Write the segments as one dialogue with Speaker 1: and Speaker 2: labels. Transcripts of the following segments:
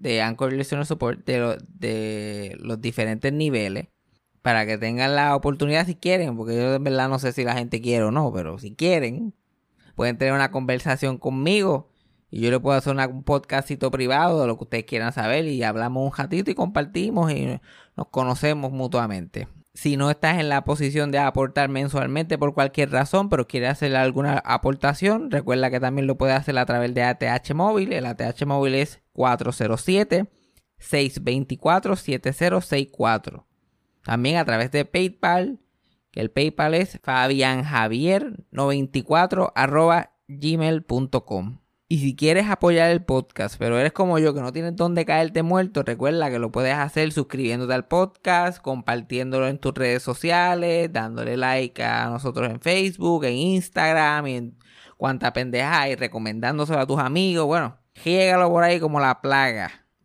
Speaker 1: de Anchor Listener Support de, de, los diferentes niveles para que tengan la oportunidad si quieren, porque yo en verdad no sé si la gente quiere o no, pero si quieren, pueden tener una conversación conmigo y yo le puedo hacer un podcastito privado de lo que ustedes quieran saber y hablamos un ratito y compartimos y nos conocemos mutuamente. Si no estás en la posición de aportar mensualmente por cualquier razón, pero quieres hacer alguna aportación, recuerda que también lo puedes hacer a través de ATH Móvil. El ATH Móvil es 407-624-7064. También a través de PayPal, que el PayPal es fabianjavier94 gmail.com. Y si quieres apoyar el podcast, pero eres como yo que no tienes dónde caerte muerto, recuerda que lo puedes hacer suscribiéndote al podcast, compartiéndolo en tus redes sociales, dándole like a nosotros en Facebook, en Instagram y en cuanta pendeja y recomendándoselo a tus amigos. Bueno, llégalo por ahí como la plaga.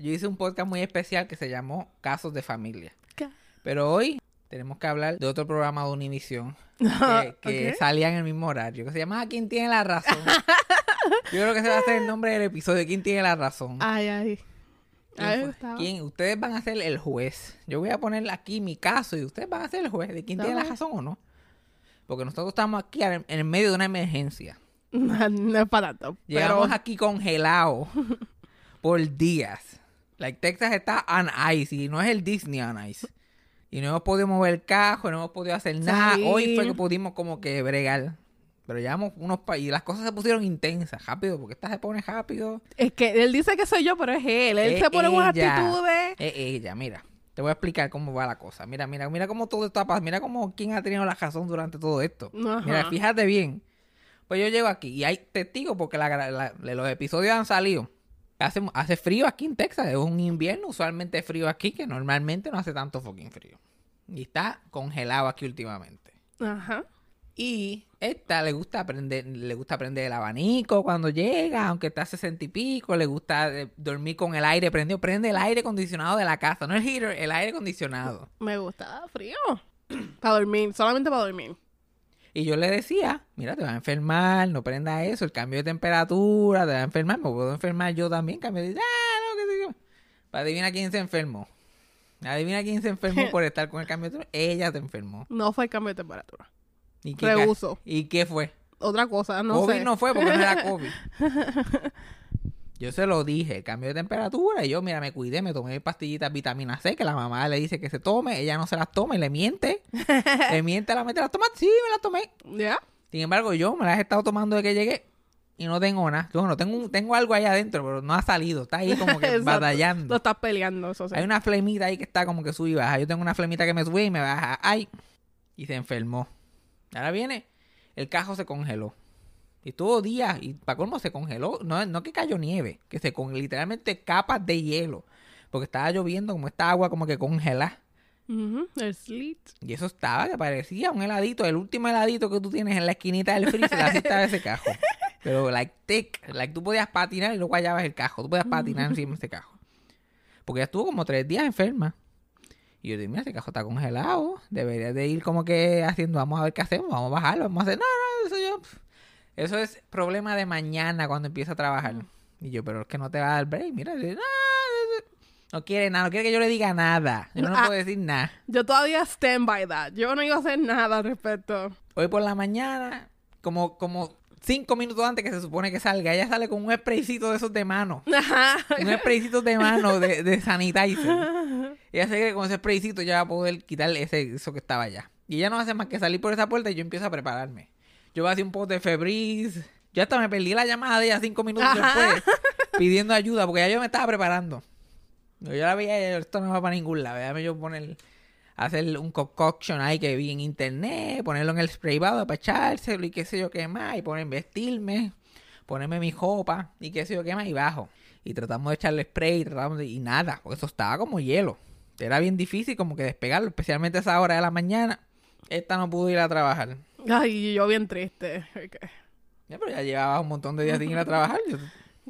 Speaker 1: yo hice un podcast muy especial que se llamó Casos de Familia. Pero hoy tenemos que hablar de otro programa de Univisión que, salía en el mismo horario, que se llama ¿Quién tiene la razón? Yo creo que ese va a ser el nombre del episodio, ¿Quién tiene la razón?
Speaker 2: Ay, ay.
Speaker 1: ¿Quién. ¿Quién? Ustedes van a ser el juez. Yo voy a poner aquí mi caso y ustedes van a ser el juez de quién tiene la razón o no. Porque nosotros estamos aquí en en el medio de una emergencia.
Speaker 2: No, no es para tanto.
Speaker 1: Llegamos
Speaker 2: Pero
Speaker 1: aquí congelados por días. Like Texas está on ice y no es el Disney on ice. Y no hemos podido mover el cajo, no hemos podido hacer nada. Hoy fue que pudimos como que bregar. Pero llevamos unos pa y las cosas se pusieron intensas, rápido, porque esta se pone rápido.
Speaker 2: es que él dice que soy yo, pero es él. Él
Speaker 1: Es
Speaker 2: se pone unas actitudes.
Speaker 1: Es ella, mira. Te voy a explicar cómo va la cosa. Mira, mira, mira cómo todo está pasando. Mira cómo quién ha tenido la razón durante todo esto.
Speaker 2: Ajá.
Speaker 1: Mira, fíjate bien. Pues yo llego aquí y hay testigos porque la- la- los episodios han salido. Hace, hace frío aquí en Texas. Es un invierno usualmente frío aquí que normalmente no hace tanto fucking frío. Y está congelado aquí últimamente.
Speaker 2: Ajá.
Speaker 1: Y esta le gusta aprender, le gusta prender el abanico cuando llega, aunque está a 60 y pico, le gusta eh, dormir con el aire prendido, prende el aire acondicionado de la casa, no el heater, el aire acondicionado.
Speaker 2: Me gusta frío. para dormir, solamente para dormir.
Speaker 1: Y yo le decía, mira, te vas a enfermar, no prenda eso, el cambio de temperatura, te va a enfermar, me puedo enfermar yo también, cambio de, ah, no, qué sé yo. Para adivina quién se enfermó. Adivina quién se enfermó por estar con el cambio de temperatura. Ella se enfermó.
Speaker 2: No fue el cambio de temperatura.
Speaker 1: ¿Y qué,
Speaker 2: Rehuso.
Speaker 1: ¿Y qué fue?
Speaker 2: Otra cosa, no
Speaker 1: COVID
Speaker 2: sé.
Speaker 1: no fue porque no era COVID. Yo se lo dije, cambio de temperatura. Y yo, mira, me cuidé, me tomé pastillitas vitamina C, que la mamá le dice que se tome, ella no se las toma y le miente. le miente a la mente, ¿las tomas? Sí, me las tomé.
Speaker 2: ¿Ya?
Speaker 1: Sin embargo, yo me las he estado tomando de que llegué y no tengo nada. Bueno, tengo, tengo algo ahí adentro, pero no ha salido. Está ahí como que batallando.
Speaker 3: Lo estás peleando, eso sí.
Speaker 1: Hay una flemita ahí que está como que sube y baja. Yo tengo una flemita que me sube y me baja. ¡Ay! Y se enfermó. Ahora viene, el cajo se congeló. Y estuvo días, y para colmo se congeló. No, no que cayó nieve, que se con literalmente capas de hielo. Porque estaba lloviendo como esta agua como que congela.
Speaker 3: Ujú, El slit.
Speaker 1: Y eso estaba que parecía un heladito, el último heladito que tú tienes en la esquinita del freezer, así estaba ese cajo. Pero like thick, like tú podías patinar y luego guayabas el cajo, tú podías patinar encima de ese cajo. Porque ya estuvo como tres días enferma. Y yo dije, mira, ese cajo está congelado, deberías de ir como que haciendo, vamos a ver qué hacemos, vamos a bajarlo, vamos a hacer, no, no, eso yo, pf, eso es problema de mañana cuando empieza a trabajar. Y yo, pero es que no te va a dar break, mira, no, quiere nada, no quiere que yo le diga nada, yo no
Speaker 3: Ah.
Speaker 1: puedo decir nada.
Speaker 3: Yo todavía stand by that. Yo no iba a hacer nada al respecto.
Speaker 1: Hoy por la mañana, como, como cinco minutos antes que se supone que salga, ella sale con un spraycito de esos de mano. un spraycito de mano de, de sanitizer. Ella se que con ese spraycito ya va a poder quitar ese, eso que estaba allá. Y ella no hace más que salir por esa puerta y yo empiezo a prepararme. Yo voy a hacer un pote de Febreze. Yo hasta me perdí la llamada de ella cinco minutos
Speaker 3: Ajá.
Speaker 1: después pidiendo ayuda porque ya yo me estaba preparando. Yo la veía y esto no va para ningún lado. Déjame yo poner, hacer un concoction ahí que vi en internet, ponerlo en el spray para echárselo y qué sé yo qué más, y poner, vestirme, ponerme mi copa y qué sé yo qué más y bajo. Y tratamos de echarle spray tratamos de, y nada, porque eso estaba como hielo. Era bien difícil como que despegarlo, especialmente a esa hora de la mañana. Esta no pudo ir a trabajar.
Speaker 3: Ay, yo bien triste.
Speaker 1: Ya, pero ya llevaba un montón de días sin ir a trabajar. Yo-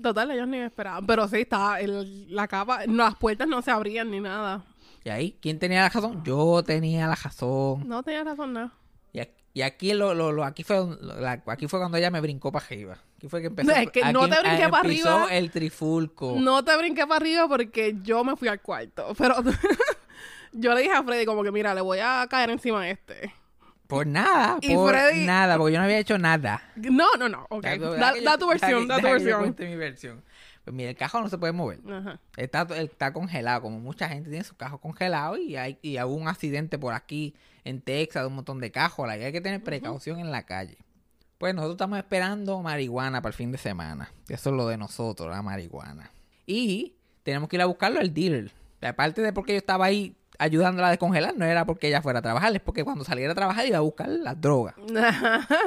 Speaker 3: Total, ellos ni me esperaban. Pero sí, estaba el- la capa, no, las puertas no se abrían ni nada.
Speaker 1: y ahí, ¿quién tenía la razón? Yo tenía la razón.
Speaker 3: No tenía razón nada.
Speaker 1: Y aquí, y aquí lo, lo, lo- aquí fue la- aquí fue cuando ella me brincó para arriba. Aquí fue que empezó.
Speaker 3: Es que no te brinqué pa'
Speaker 1: empezó
Speaker 3: arriba.
Speaker 1: el trifulco.
Speaker 3: No te brinqué para arriba porque yo me fui al cuarto. Pero yo le dije a Freddy como que, mira, le voy a caer encima a este.
Speaker 1: Por nada,
Speaker 3: Y
Speaker 1: por
Speaker 3: Freddy-
Speaker 1: nada, porque yo no había hecho nada.
Speaker 3: No, no, no. Ok. Da, tu versión, da tu versión.
Speaker 1: mi versión. Pues mira, el cajón no se puede mover.
Speaker 3: Ajá.
Speaker 1: Está, está congelado, como mucha gente tiene sus cajos congelados y hay y hubo un accidente por aquí en Texas un montón de cajos. la- hay que tener precaución en la calle. Pues nosotros estamos esperando marihuana para el fin de semana. Eso es lo de nosotros, la marihuana. Y tenemos que ir a buscarlo al dealer. Aparte de porque yo estaba ahí ayudándola a descongelar, no era porque ella fuera a trabajar, es porque cuando saliera a trabajar iba a buscar las drogas.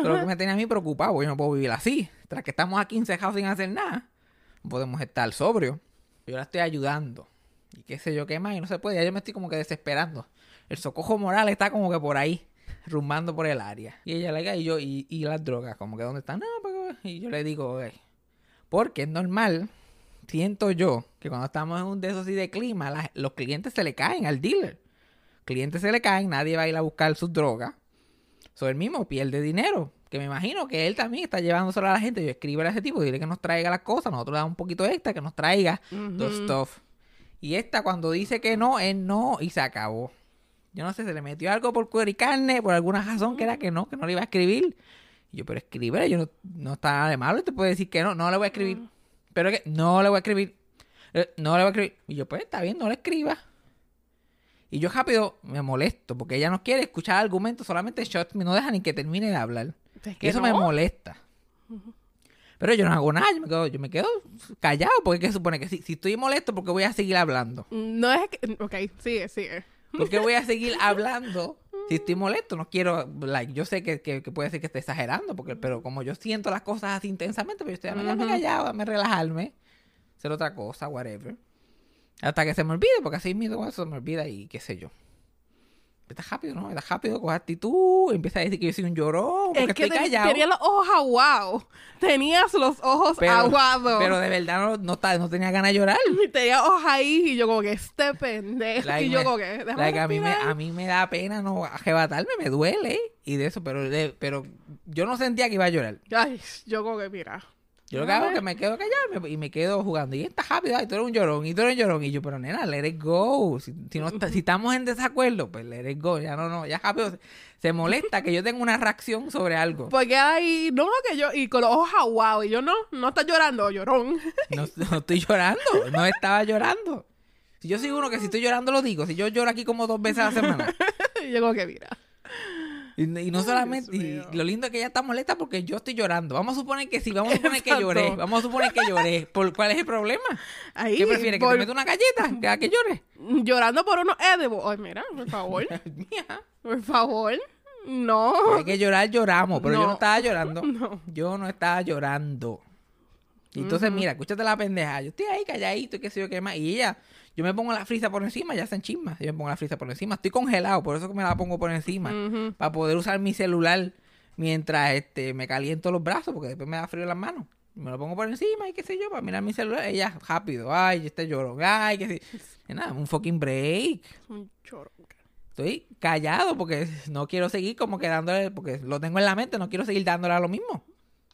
Speaker 1: Pero lo que me tenía a mí preocupado, porque yo no puedo vivir así. Tras que estamos aquí encejados sin hacer nada, no podemos estar sobrios. Yo la estoy ayudando. Y qué sé yo qué más, y no se puede. Ya yo me estoy como que desesperando. El socojo moral está como que por ahí, rumbando por el área. Y ella le diga, y yo, y, y las drogas, como que dónde están. No, porque... Y yo le digo, porque es normal, siento yo, que cuando estamos en un de esos así de clima, la- los clientes se le caen al dealer. Clientes se le caen, nadie va a ir a buscar sus drogas. So, él mismo pierde dinero. Que me imagino que él también está llevándoselo a la gente. Yo escribo a ese tipo, dile que nos traiga las cosas. Nosotros le damos un poquito extra, que nos traiga los stuff. Y esta, cuando dice que no, es no y se acabó. Yo no sé, se le metió algo por cuero y carne, por alguna razón que era que no, que no le iba a escribir. Y yo, pero escribe, yo no, no está nada de malo, te puede decir que no, no le voy a escribir. Pero que no le voy a escribir. Eh, No le voy a escribir. Y yo, pues está bien, no le escriba. Y yo rápido me molesto porque ella no quiere escuchar argumentos, solamente shots me no deja ni que termine de hablar.
Speaker 3: Es
Speaker 1: Y
Speaker 3: que
Speaker 1: eso me molesta. Pero yo no hago nada, yo me quedo, yo me quedo callado porque ¿qué se supone que si, si estoy molesto porque voy a seguir hablando.
Speaker 3: No es que. Ok, sigue, sigue.
Speaker 1: Porque voy a seguir hablando si estoy molesto. No quiero, like, yo sé que, que, que puede ser que esté exagerando, porque, pero como yo siento las cosas así intensamente, pues yo estoy a callado, a relajarme, hacer otra cosa, whatever. Hasta que se me olvide, porque así mismo eso se me olvida y qué sé yo. Está rápido, ¿no? Está rápido, coge actitud, empieza a decir que yo soy un llorón, porque
Speaker 3: Es que
Speaker 1: estoy callado.
Speaker 3: tenía los ojos aguados. Tenías los ojos aguados.
Speaker 1: pero de verdad no, no, no tenía ganas de llorar.
Speaker 3: Y tenía ojos ahí y yo como que este pendejo.
Speaker 1: Like,
Speaker 3: y yo
Speaker 1: me-
Speaker 3: como que. déjame
Speaker 1: like, a, mí me, a mí me da pena no arrebatarme, me duele y de eso, pero, de- pero yo no sentía que iba a llorar.
Speaker 3: Ay, yo como que mira.
Speaker 1: Yo lo que hago es que me quedo callado me- y me quedo jugando. Y está rápido, ay, tú eres un llorón, y tú eres un llorón. Y yo, pero nena, let it go. Si, si no está- si estamos en desacuerdo, pues let it go. Ya no, no, ya rápido se, se molesta que yo tenga una reacción sobre algo.
Speaker 3: Porque ahí, no, que yo, y con los ojos aguados, y yo no, no estás llorando, llorón.
Speaker 1: No, no estoy llorando, no estaba llorando. Si yo soy uno que si estoy llorando lo digo. Si yo lloro aquí como dos veces a la semana.
Speaker 3: y yo como que mira.
Speaker 1: Y, y no solamente, y lo lindo es que ella está molesta porque yo estoy llorando. Vamos a suponer que sí, vamos a suponer que lloré. Vamos a suponer que lloré. ¿Por cuál es el problema?
Speaker 3: Ahí,
Speaker 1: ¿Qué prefieres? ¿Que
Speaker 3: por-
Speaker 1: te meta una galleta? ¿Que a que llore?
Speaker 3: Llorando por unos edibles. Ay, mira, por favor. Por favor. No.
Speaker 1: Hay que llorar, lloramos. Pero yo
Speaker 3: No.
Speaker 1: no estaba llorando.
Speaker 3: No.
Speaker 1: Yo no estaba llorando. Y entonces, mira, escúchate la pendeja. Yo estoy ahí calladito y qué sé yo qué más. Y ella, yo me pongo la frisa por encima, ya se enchisma. Yo me pongo la frisa por encima. Estoy congelado, por eso que me la pongo por encima. Para poder usar mi celular mientras este me caliento los brazos, porque después me da frío las manos. Me lo pongo por encima y qué sé yo, para mirar mi celular. Ella rápido, ay, este lloro, ay, que sí. Y nada, un fucking break.
Speaker 3: Un choro.
Speaker 1: Estoy callado porque no quiero seguir como que dándole, porque lo tengo en la mente, no quiero seguir dándole a lo mismo.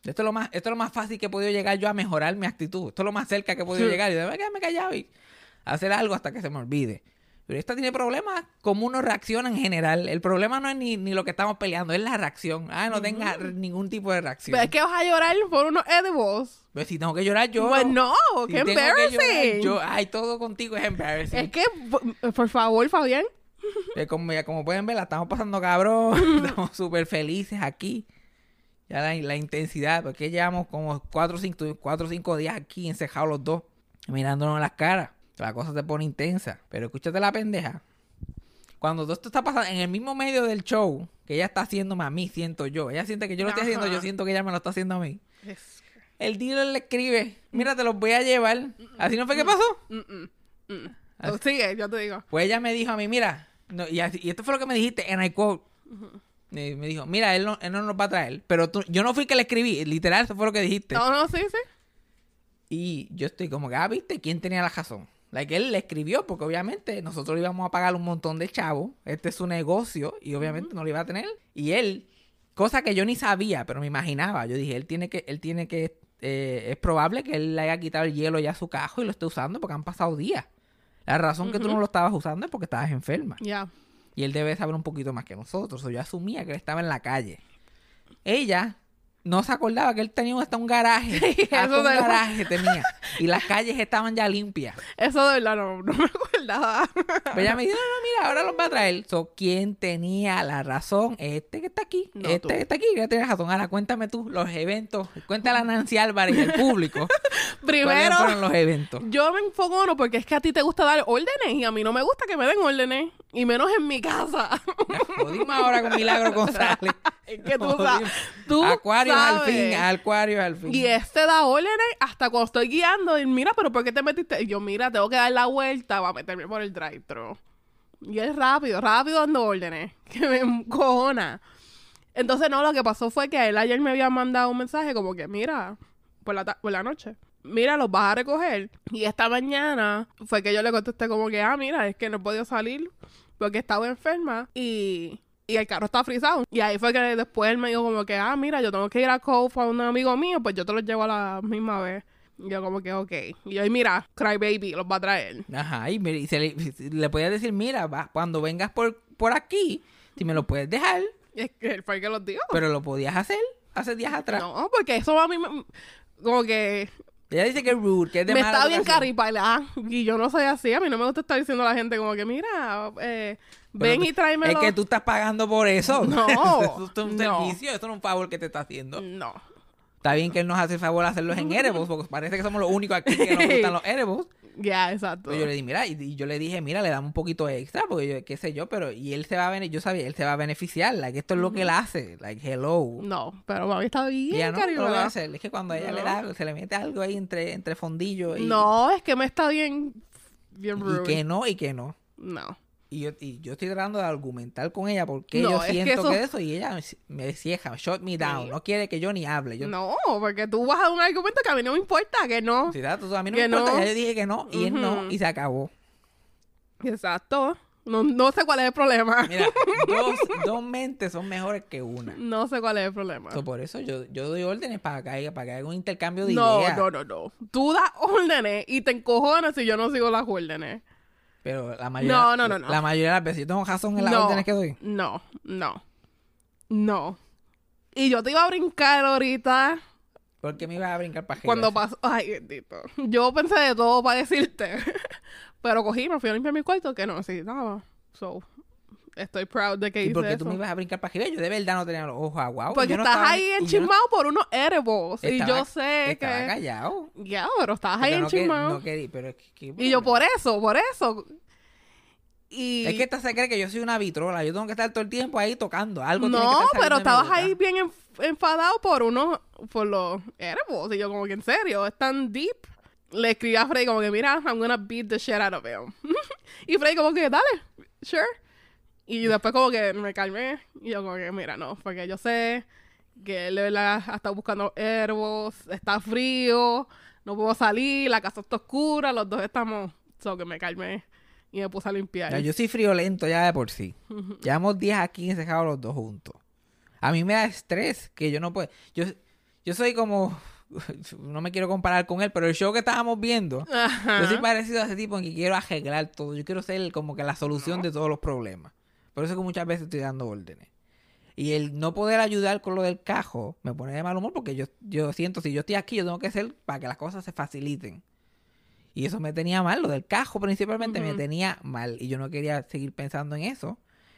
Speaker 1: Esto es lo más, esto es lo más fácil que he podido llegar yo a mejorar mi actitud. Esto es lo más cerca que he podido
Speaker 3: Sí.
Speaker 1: llegar. Y debo quedarme callado y hacer algo hasta que se me olvide. Pero esta tiene problemas como uno reacciona en general. El problema no es ni, ni lo que estamos peleando, es la reacción. Ah, no tenga r- ningún tipo de reacción.
Speaker 3: Pero es que vas a llorar por unos edibles.
Speaker 1: Pues si tengo que llorar yo.
Speaker 3: Pues no,
Speaker 1: Si
Speaker 3: qué
Speaker 1: tengo que llorar
Speaker 3: embarrassing.
Speaker 1: yo, ay, todo contigo es embarrassing.
Speaker 3: Es que, por- favor, Fabián.
Speaker 1: Eh, como, ya, como pueden ver, la estamos pasando cabrón. estamos súper felices aquí. Ya la, la intensidad, porque llevamos como 4 o 5 cuatro, o cinco días aquí encejados los dos, mirándonos en las caras. La cosa se pone intensa. Pero escúchate la pendeja. Cuando todo esto está pasando en el mismo medio del show que ella está haciéndome a mí, siento yo. Ella siente que yo lo estoy haciendo, yo siento que ella me lo está haciendo a mí.
Speaker 3: Es-
Speaker 1: El dealer le escribe, mira, te los voy a llevar. ¿Así no fue que pasó?
Speaker 3: mm, mm. Oh, Sigue, yo te digo.
Speaker 1: Pues ella me dijo a mí, mira, no, y, así- y esto fue lo que me dijiste en I quote. Me, me dijo, mira, él no, él no nos va a traer. Pero tú- yo no fui que le escribí, literal, eso fue lo que dijiste.
Speaker 3: No, no, sí, sí.
Speaker 1: Y yo estoy como que, ah, viste, ¿quién tenía la razón? Like, él le escribió, porque obviamente nosotros le íbamos a pagar un montón de chavos. Este es su negocio, y obviamente no lo iba a tener. Y él, cosa que yo ni sabía, pero me imaginaba. Yo dije, él tiene que, él tiene que, eh, es probable que él le haya quitado el hielo ya a su cajo y lo esté usando porque han pasado días. La razón que tú no lo estabas usando es porque estabas enferma.
Speaker 3: Ya.
Speaker 1: Y él debe saber un poquito más que nosotros. O yo asumía que él estaba en la calle. Ella no se acordaba que él tenía hasta un garaje. hasta un garaje tenía. Y las calles estaban ya limpias.
Speaker 3: Eso de verdad no, no me acordaba.
Speaker 1: Pero ella me dijo, no, no, mira, ahora los va a traer. So, ¿quién tenía la razón? Este que está aquí.
Speaker 3: No,
Speaker 1: este
Speaker 3: tú.
Speaker 1: que está aquí, que tiene razón. Ahora cuéntame tú los eventos. Cuéntale a Nancy Álvarez y al público. ¿Cuáles
Speaker 3: Primero,
Speaker 1: fueron los eventos?
Speaker 3: yo me enfoco porque es que a ti te gusta dar órdenes y a mí no me gusta que me den órdenes. Y menos en mi casa.
Speaker 1: Jodimos ahora con Milagro González.
Speaker 3: Es que tú sabes. Tú
Speaker 1: Acuarios al
Speaker 3: sabes.
Speaker 1: fin, Acuarios al fin.
Speaker 3: Y este da órdenes hasta cuando estoy guiando. Y mira, pero ¿por qué te metiste? Y yo, mira, tengo que dar la vuelta para meterme por el drive-thru. Y es rápido, rápido dando órdenes. Que me encojona. Entonces, no, lo que pasó fue que él ayer me había mandado un mensaje como que, mira, por la, por la noche, mira, los vas a recoger. Y esta mañana fue que yo le contesté como que, ah, mira, es que no he podido salir porque estaba enferma y, y el carro está frisado. Y ahí fue que después él me dijo como que, ah, mira, yo tengo que ir a Cove a un amigo mío, pues yo te los llevo a la misma vez. Y yo como que, ok. Y yo, "Y mira, Cry Baby los va a traer.
Speaker 1: Ajá, y, mira, y se le, le podía decir, mira, va, cuando vengas por, por aquí, si me lo puedes dejar,
Speaker 3: Y es que él fue el que los dijo.
Speaker 1: pero lo podías hacer hace días atrás.
Speaker 3: No, porque eso a mí me- como que
Speaker 1: Ella dice que es rude, que es de
Speaker 3: me
Speaker 1: mala
Speaker 3: está bien caripalá. Y yo no soy así. A mí no me gusta estar diciendo a la gente como que, mira, eh, ven y tráemelo.
Speaker 1: Es que tú estás pagando por eso.
Speaker 3: No,
Speaker 1: eso es un
Speaker 3: no.
Speaker 1: servicio, eso no es un favor que te está haciendo.
Speaker 3: No.
Speaker 1: Está bien que él nos hace el favor de hacerlos en Erebos, porque parece que somos los únicos aquí que nos gustan los Erebos.
Speaker 3: Ya, exacto.
Speaker 1: Pero yo le di, mira, y, y yo le dije, mira, le damos un poquito extra, porque yo, qué sé yo, pero, y él se va a beneficiar, yo sabía, él se va a beneficiar, like, esto es lo que él hace, like, hello.
Speaker 3: No, pero mami está bien
Speaker 1: Y ella no, lo va a hacer, es que cuando ella le
Speaker 3: No.
Speaker 1: da, se le mete algo ahí entre, entre fondillo y,
Speaker 3: No, es que me está bien, bien
Speaker 1: y
Speaker 3: rude.
Speaker 1: que no, y que no.
Speaker 3: No.
Speaker 1: Y yo, y yo estoy tratando de argumentar con ella porque
Speaker 3: No,
Speaker 1: yo
Speaker 3: es que
Speaker 1: siento
Speaker 3: eso-
Speaker 1: que eso, y ella me cieja, shut me down,
Speaker 3: Sí.
Speaker 1: no quiere que yo ni hable. Yo,
Speaker 3: No, porque tú vas a un argumento que a mí no me importa, que no.
Speaker 1: Da, tú- a mí no
Speaker 3: Que
Speaker 1: me importa,
Speaker 3: no.
Speaker 1: ya yo dije que no, y él no,
Speaker 3: Ujú.
Speaker 1: y se acabó.
Speaker 3: Exacto. No, no sé cuál es el problema.
Speaker 1: Mira, dos, dos mentes son mejores que una.
Speaker 3: No sé cuál es el problema.
Speaker 1: So, por eso yo, yo doy órdenes para que haya, para que haya un intercambio de
Speaker 3: No,
Speaker 1: ideas.
Speaker 3: no, no, no. Tú das órdenes y te encojonas si yo no sigo las órdenes.
Speaker 1: Pero la mayoría,
Speaker 3: No, no, no, no.
Speaker 1: La mayoría de las veces yo tengo razón en las
Speaker 3: no,
Speaker 1: órdenes que doy.
Speaker 3: No, no. No. Y yo te iba a brincar ahorita
Speaker 1: Porque me iba a brincar para
Speaker 3: cuando pasó. Ay, bendito. Yo pensé de todo para decirte. Pero cogí, me fui a limpiar mi cuarto que no necesitaba. So, Estoy proud de que
Speaker 1: ¿Y
Speaker 3: hice
Speaker 1: por qué
Speaker 3: eso.
Speaker 1: tú me ibas a brincar para arriba? Yo de verdad no tenía los ojos aguados.
Speaker 3: Porque
Speaker 1: yo no
Speaker 3: estás
Speaker 1: estaba-
Speaker 3: ahí
Speaker 1: y yo no-
Speaker 3: enchismado por unos edibles. y
Speaker 1: estaba-
Speaker 3: yo sé
Speaker 1: Estaba
Speaker 3: que.
Speaker 1: callado.
Speaker 3: Ya, pero estabas ahí
Speaker 1: no, que-
Speaker 3: enchismado.
Speaker 1: no quería, pero es que-
Speaker 3: y yo por eso, por eso. Y.
Speaker 1: Es que esta se cree que yo soy una vitrola. Yo tengo que estar todo el tiempo ahí tocando. Algo tiene que
Speaker 3: no,
Speaker 1: estar
Speaker 3: pero estabas ahí bien enf- enfadado por unos. por los edibles. Y yo, como que en serio, es tan deep. Le escribí a Frey como que, mira, I'm gonna beat the shit out of him. y Frey como que, dale, sure. Y después como que me calmé. Y yo como que, mira, no, porque yo sé que él de verdad ha estado buscando herbos, está frío, no puedo salir, la casa está oscura, los dos estamos... So que me calmé y me puse a limpiar.
Speaker 1: Yo soy friolento ya de por sí. Llevamos 10 aquí encerrados los dos juntos. A mí me da estrés que yo no puedo. Yo, yo soy como. No me quiero comparar con él, pero el show que estábamos viendo.
Speaker 3: Ajá.
Speaker 1: Yo soy parecido a ese tipo en que quiero arreglar todo. Yo quiero ser como que la solución de todos los problemas. Por eso es que muchas veces estoy dando órdenes. Y el no poder ayudar con lo del cajo me pone de mal humor porque yo, yo siento, si yo estoy aquí, yo tengo que ser para que las cosas se faciliten. Y eso me tenía mal, lo del cajo principalmente me tenía mal. Y yo no quería seguir pensando en eso,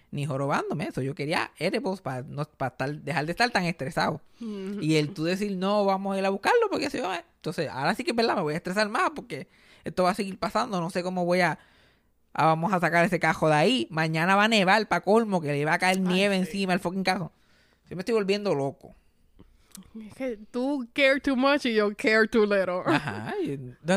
Speaker 1: ni jorobándome eso. Yo quería edibles para no, para estar- dejar de estar tan estresado. Y el tú decir, no, vamos a ir a buscarlo porque se va. Entonces, ahora sí que es verdad, me voy a estresar más porque esto va a seguir pasando. No sé cómo voy a. ah, vamos a sacar ese cajo de ahí. Mañana va a nevar para colmo, que le va a caer nieve encima al fucking cajo. Yo me estoy volviendo loco.
Speaker 3: Es que tú care too much y yo care too little.
Speaker 1: Ajá.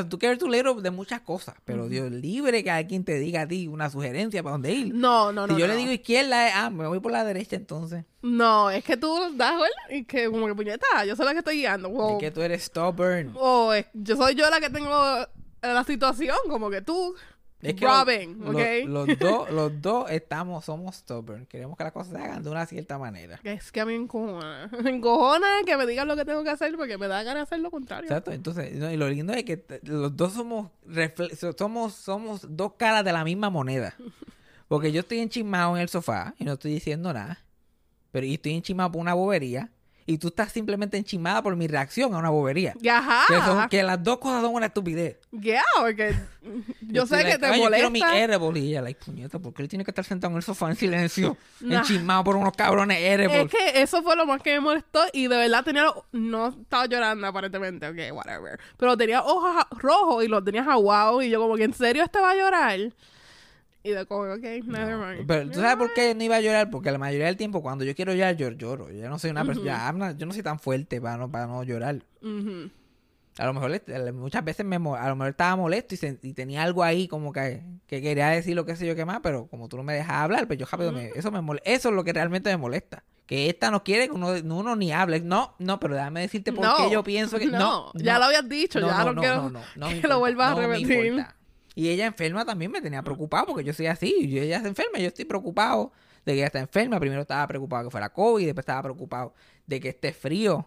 Speaker 1: tú quieres tu libro de muchas cosas, pero Dios libre que alguien te diga a ti una sugerencia para dónde ir.
Speaker 3: No, no, no.
Speaker 1: si yo
Speaker 3: no.
Speaker 1: le digo izquierda, es, ah, me voy por la derecha entonces.
Speaker 3: No, es que tú das ¿verdad? y que como que puñeta, yo soy la que estoy guiando.
Speaker 1: Es
Speaker 3: Wow.
Speaker 1: que tú eres stubborn.
Speaker 3: O es- yo soy yo la que tengo la situación, como que tú,
Speaker 1: Es que
Speaker 3: Robin,
Speaker 1: lo-
Speaker 3: ¿ok?
Speaker 1: lo- los dos, los dos estamos, somos stubborn. Queremos que las cosas se hagan de una cierta manera.
Speaker 3: Es que a mí me encojona. Me encojona que me digan lo que tengo que hacer porque me da ganas de hacer lo contrario.
Speaker 1: Exacto, entonces, no, y lo lindo es que los dos somos, somos, somos dos caras de la misma moneda. Porque yo estoy enchismado en el sofá y no estoy diciendo nada. Pero y estoy enchismado por una bobería. Y tú estás simplemente enchismada por mi reacción a una bobería.
Speaker 3: Ajá.
Speaker 1: Que, son- que las dos cosas son una estupidez.
Speaker 3: Yeah, porque yo sé
Speaker 1: estoy
Speaker 3: que
Speaker 1: like,
Speaker 3: te
Speaker 1: "Ay, Yo quiero mi
Speaker 3: molesta.
Speaker 1: edible. Y ella, like, puñeta, ¿por qué él tiene que estar sentado en el sofá en silencio?
Speaker 3: Nah.
Speaker 1: Enchismado por unos cabrones edibles.
Speaker 3: Es que eso fue lo más que me molestó y de verdad tenía los- no estaba llorando aparentemente, ok, whatever. Pero tenía ojos rojos y los tenías aguados y yo como que en serio este va a llorar. Y de como, ok, never mind.
Speaker 1: Pero ¿tú sabes por qué no iba a llorar? Porque la mayoría del tiempo cuando yo quiero llorar, yo lloro. Yo no soy una persona, yo no soy tan fuerte para no, para no llorar. A lo mejor este, muchas veces me, a lo mejor estaba molesto y, se- y tenía algo ahí como que, que quería decir lo que sé yo qué más, pero como tú no me dejas hablar, pues yo rápido me- eso me mole- eso es lo que realmente me molesta. Que esta no quiere que uno, uno ni hable. No, no, pero déjame decirte por
Speaker 3: No,
Speaker 1: qué yo pienso que no.
Speaker 3: ya
Speaker 1: no.
Speaker 3: lo habías dicho, ya no, quiero
Speaker 1: no
Speaker 3: que lo vuelvas
Speaker 1: no
Speaker 3: a
Speaker 1: me
Speaker 3: repetir.
Speaker 1: importa. Y ella enferma también me tenía preocupado porque yo soy así. Y ella se enferma, yo estoy preocupado de que ella está enferma. Primero estaba preocupado que fuera COVID, después estaba preocupado de que esté frío.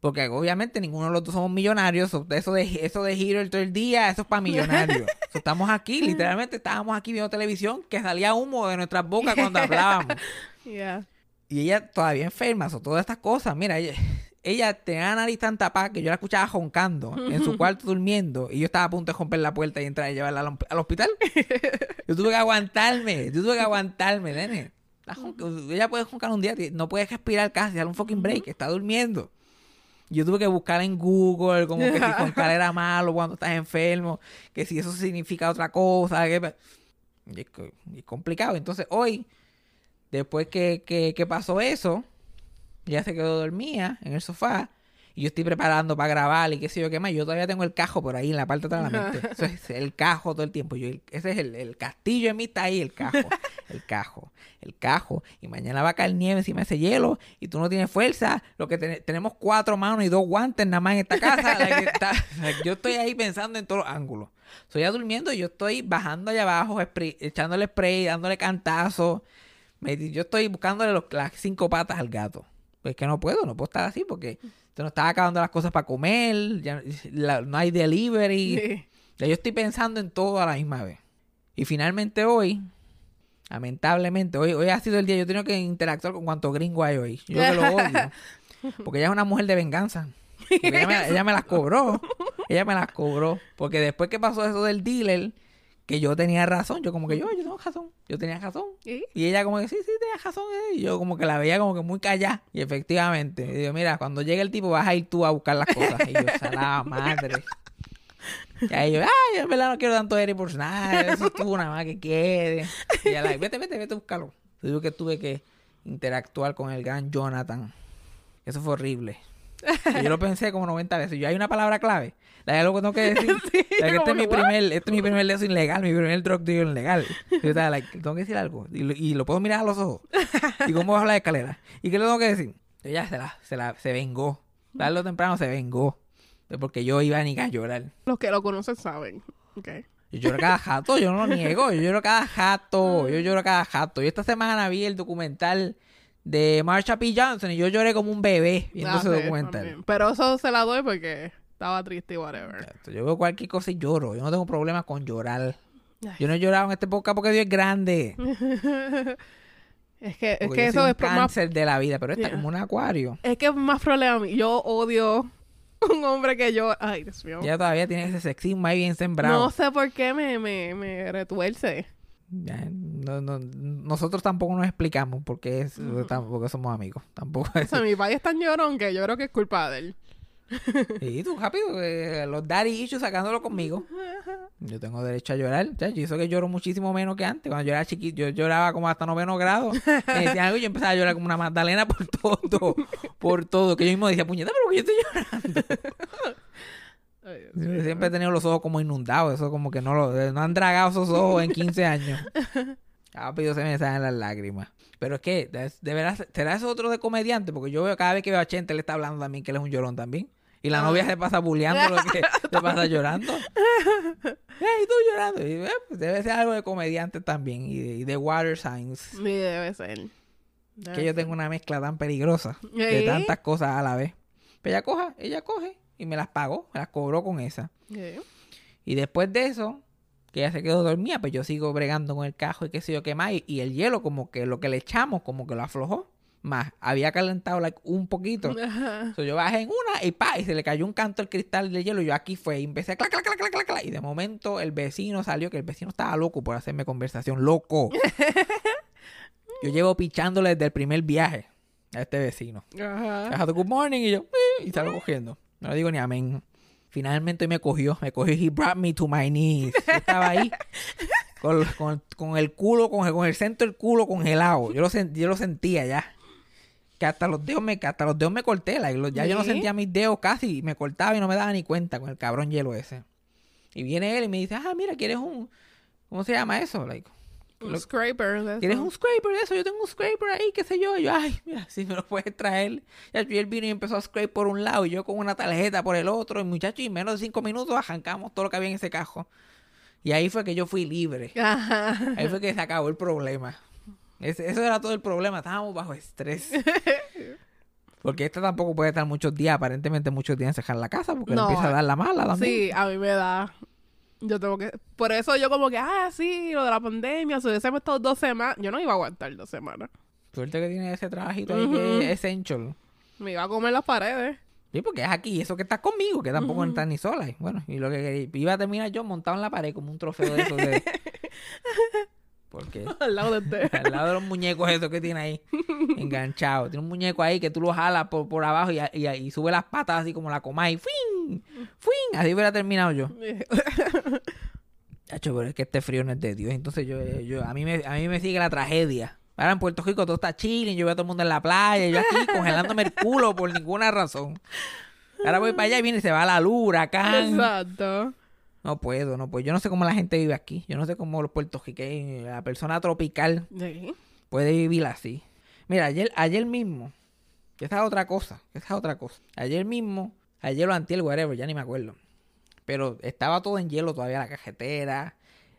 Speaker 1: Porque obviamente ninguno de los dos somos millonarios. so- Eso de, eso de giro el todo el día, eso es para millonarios. So, estamos aquí, literalmente estábamos aquí viendo televisión que salía humo de nuestras bocas cuando hablábamos.
Speaker 3: Yeah.
Speaker 1: Y ella todavía enferma, so, todas estas cosas. Mira, ella, ella tenía la nariz tan tapada que yo la escuchaba joncando en su cuarto durmiendo. Y yo estaba a punto de romper la puerta y entrar y llevarla al, al hospital. Yo tuve que aguantarme, yo tuve que aguantarme, nene. La Ella puede joncar un día, no puede respirar casi, dar un fucking break, está durmiendo. Yo tuve que buscar en Google como que si joncar era malo cuando estás enfermo, que si eso significa otra cosa. Que... es, co- y es complicado. Entonces hoy, después que, que, que pasó eso, ya se quedó dormida en el sofá. Y yo estoy preparando para grabar y qué sé yo qué más. Yo todavía tengo el cajo por ahí en la parte de atrás de la mente. Eso es el cajo todo el tiempo. Yo, ese es el, el castillo en mí, está ahí, el cajo. El cajo. El cajo. Y mañana va a caer nieve encima de ese hielo y tú no tienes fuerza. Lo que ten- tenemos cuatro manos y dos guantes nada más en esta casa. Está- yo estoy ahí pensando en todos los ángulos. Estoy ya durmiendo y yo estoy bajando allá abajo, spray- echándole spray, dándole cantazo. Me- yo estoy buscándole los- las cinco patas al gato. Pues que no puedo, no puedo estar así porque se nos están acabando las cosas para comer, ya, la- no hay delivery.
Speaker 3: Sí.
Speaker 1: Ya yo estoy pensando en todo a la misma vez. Y finalmente hoy, lamentablemente, hoy, hoy ha sido el día, yo he tenido que interactuar con cuanto gringo hay hoy. Yo que lo odio. Porque ella es una mujer de venganza. Ella, me, ella me las cobró. Ella me las cobró. Porque después que pasó eso del dealer, que yo tenía razón. Yo como que yo, yo tengo razón. Yo tenía razón.
Speaker 3: ¿Y?
Speaker 1: Y ella como que sí, sí, tenía razón. eh". Y yo como que la veía como que muy callada. Y efectivamente, y digo, mira, cuando llegue el tipo vas a ir tú a buscar las cosas. Y yo, salada madre. Y ahí yo, ay, en verdad no quiero tanto Eric por nada. Eso es tú nada más que quieres. Y ella, like, vete, vete, vete a buscarlo. Yo digo que tuve que interactuar con el gran Jonathan. Eso fue horrible. Yo lo pensé como 90 veces. Yo, hay una palabra clave. La de que tengo que decir. Que este, es mi primer, este es mi primer dedo ilegal, mi primer drug deal ilegal. Yo estaba like, tengo que decir algo. Y lo, y lo puedo mirar a los ojos. ¿Y cómo bajo la escalera? ¿Y qué le tengo que decir? Ella se la, se la, se vengó. Tarde o temprano se vengó. De porque yo iba a ni a llorar.
Speaker 3: Los que lo conocen saben. Ok.
Speaker 1: Yo lloro cada jato, yo no lo niego. Yo lloro cada jato. Yo lloro cada jato. Yo esta semana vi el documental de Marsha P. Johnson y yo lloré como un bebé viendo
Speaker 3: Ah,
Speaker 1: ese
Speaker 3: sí,
Speaker 1: documental.
Speaker 3: también. Pero eso se la doy porque estaba triste y whatever.
Speaker 1: Yo veo cualquier cosa y lloro. Yo no tengo problemas con llorar.
Speaker 3: Ay.
Speaker 1: Yo no he llorado en este podcast porque Dios es grande.
Speaker 3: Es que, es que
Speaker 1: yo soy
Speaker 3: eso
Speaker 1: un
Speaker 3: es pro- más,
Speaker 1: cáncer de la vida, pero está
Speaker 3: Yeah.
Speaker 1: como un acuario.
Speaker 3: es que es más problema. Yo odio un hombre que yo. Ay, Dios mío.
Speaker 1: Ella todavía tiene ese sexismo ahí bien sembrado.
Speaker 3: No sé por qué me, me, me retuerce.
Speaker 1: Ya, no- no- nosotros tampoco nos explicamos porque es somos amigos. Tampoco
Speaker 3: O
Speaker 1: es.
Speaker 3: sea, mi país es tan llorón que yo creo que es culpa de él.
Speaker 1: Y tú, rápido, eh, los daddy issues sacándolo conmigo. Yo tengo derecho a llorar. chacho, eso que lloro muchísimo menos que antes. Cuando yo era chiquito, yo lloraba como hasta noveno grado. Me decían algo y yo empezaba a llorar como una magdalena por todo. Por todo. Que yo mismo decía, puñeta, pero que yo estoy llorando.
Speaker 3: Ay,
Speaker 1: Yo. Siempre he tenido los ojos como inundados. Eso como que no, lo, no han dragado esos ojos en 15 años. Rápido se me salen las lágrimas. Pero es que, de, veras, ¿será eso otro de comediante? Porque yo veo cada vez que veo a Chente, le está hablando también que él es un llorón también. Y la novia se pasa bulleando lo que se pasa llorando. ¡Ey, tú llorando! Y, eh, pues debe ser algo de comediante también. Y de, y de water signs.
Speaker 3: Sí, debe ser. Debe
Speaker 1: Que yo
Speaker 3: ser.
Speaker 1: tengo una mezcla tan peligrosa. De
Speaker 3: ¿Eh?
Speaker 1: tantas cosas a la vez. Pero ella coja, ella coge. Y me las pagó. Me las cobró con esa. Y después de eso, que ella se quedó dormida, pues yo sigo bregando con el cajo y qué sé yo qué más. Y, y el hielo, como que lo que le echamos, como que lo aflojó. Más, había calentado like, un poquito.
Speaker 3: Ajá.
Speaker 1: So, yo bajé en una y pa, y se le cayó un canto el cristal del hielo. Y yo aquí fue, y empecé a clac, clac, clac, clac, clac, Y de momento el vecino salió, que el vecino estaba loco por hacerme conversación, loco. yo llevo pichándole desde el primer viaje a este vecino.
Speaker 3: Ajá.
Speaker 1: Good morning. Y yo, y salgo cogiendo. No digo ni amén. Finalmente me cogió, me cogió. He brought me to my knees. Yo estaba ahí con, con- con el culo, con, con el centro del culo congelado. Yo lo, sen- yo lo sentía ya. Que hasta los dedos me, hasta los dedos me corté. like, los- ya yo no sentía mis dedos casi. Me cortaba y no me daba ni cuenta con el cabrón hielo ese. Y viene él y me dice, ah, mira, ¿quieres un... ¿Cómo se llama eso? Like,
Speaker 3: Un scraper. de
Speaker 1: ¿Quieres
Speaker 3: eso.
Speaker 1: un scraper de eso? Yo tengo un scraper ahí, qué sé yo. Y yo, ay, mira, si me lo puedes traer. Ya, y él vino y empezó a scrape por un lado y yo con una tarjeta por el otro. Y muchacho, y en menos de cinco minutos arrancamos todo lo que había en ese cajo. Y ahí fue que yo fui libre.
Speaker 3: Ajá.
Speaker 1: Ahí fue que se acabó el problema. Ese- eso era todo el problema. Estábamos bajo estrés. Porque esta tampoco puede estar muchos días, aparentemente muchos días encerrar la casa, porque le
Speaker 3: No,
Speaker 1: empieza a dar la mala también.
Speaker 3: Sí, a mí me da. Yo tengo que. Por eso yo, como que, ah, sí, lo de la pandemia, si hubiésemos estado dos semanas. Yo no iba a aguantar dos semanas.
Speaker 1: Suerte que tiene ese trabajito ahí que es essential.
Speaker 3: Me iba a comer las paredes.
Speaker 1: Sí, porque es aquí, eso que estás conmigo, que tampoco estás ni sola. Y bueno, y lo que iba a terminar yo montado en la pared como un trofeo de eso de... Porque
Speaker 3: Al lado de usted.
Speaker 1: al lado de los muñecos esos que tiene ahí, enganchado. Tiene un muñeco ahí que tú lo jalas por, por abajo y, y, y sube las patas así como la coma y ¡fin! ¡fin! Así hubiera terminado yo. Pero es que este frío no es de Dios. Entonces yo, yo a mí me, a mí me sigue la tragedia. Ahora en Puerto Rico todo está chilling, yo veo a todo el mundo en la playa, yo aquí congelándome el culo por ninguna razón. Ahora voy para allá y viene y se va la luz, huracán.
Speaker 3: Exacto.
Speaker 1: No puedo, no puedo. Yo no sé cómo la gente vive aquí. Yo no sé cómo los puertorriqueños, la persona tropical
Speaker 3: Sí.
Speaker 1: puede vivir así. Mira, ayer, ayer mismo, que esa es otra cosa, que esa es otra cosa. Ayer mismo, ayer o antier, whatever, ya ni me acuerdo. Pero estaba todo en hielo todavía, la cajetera,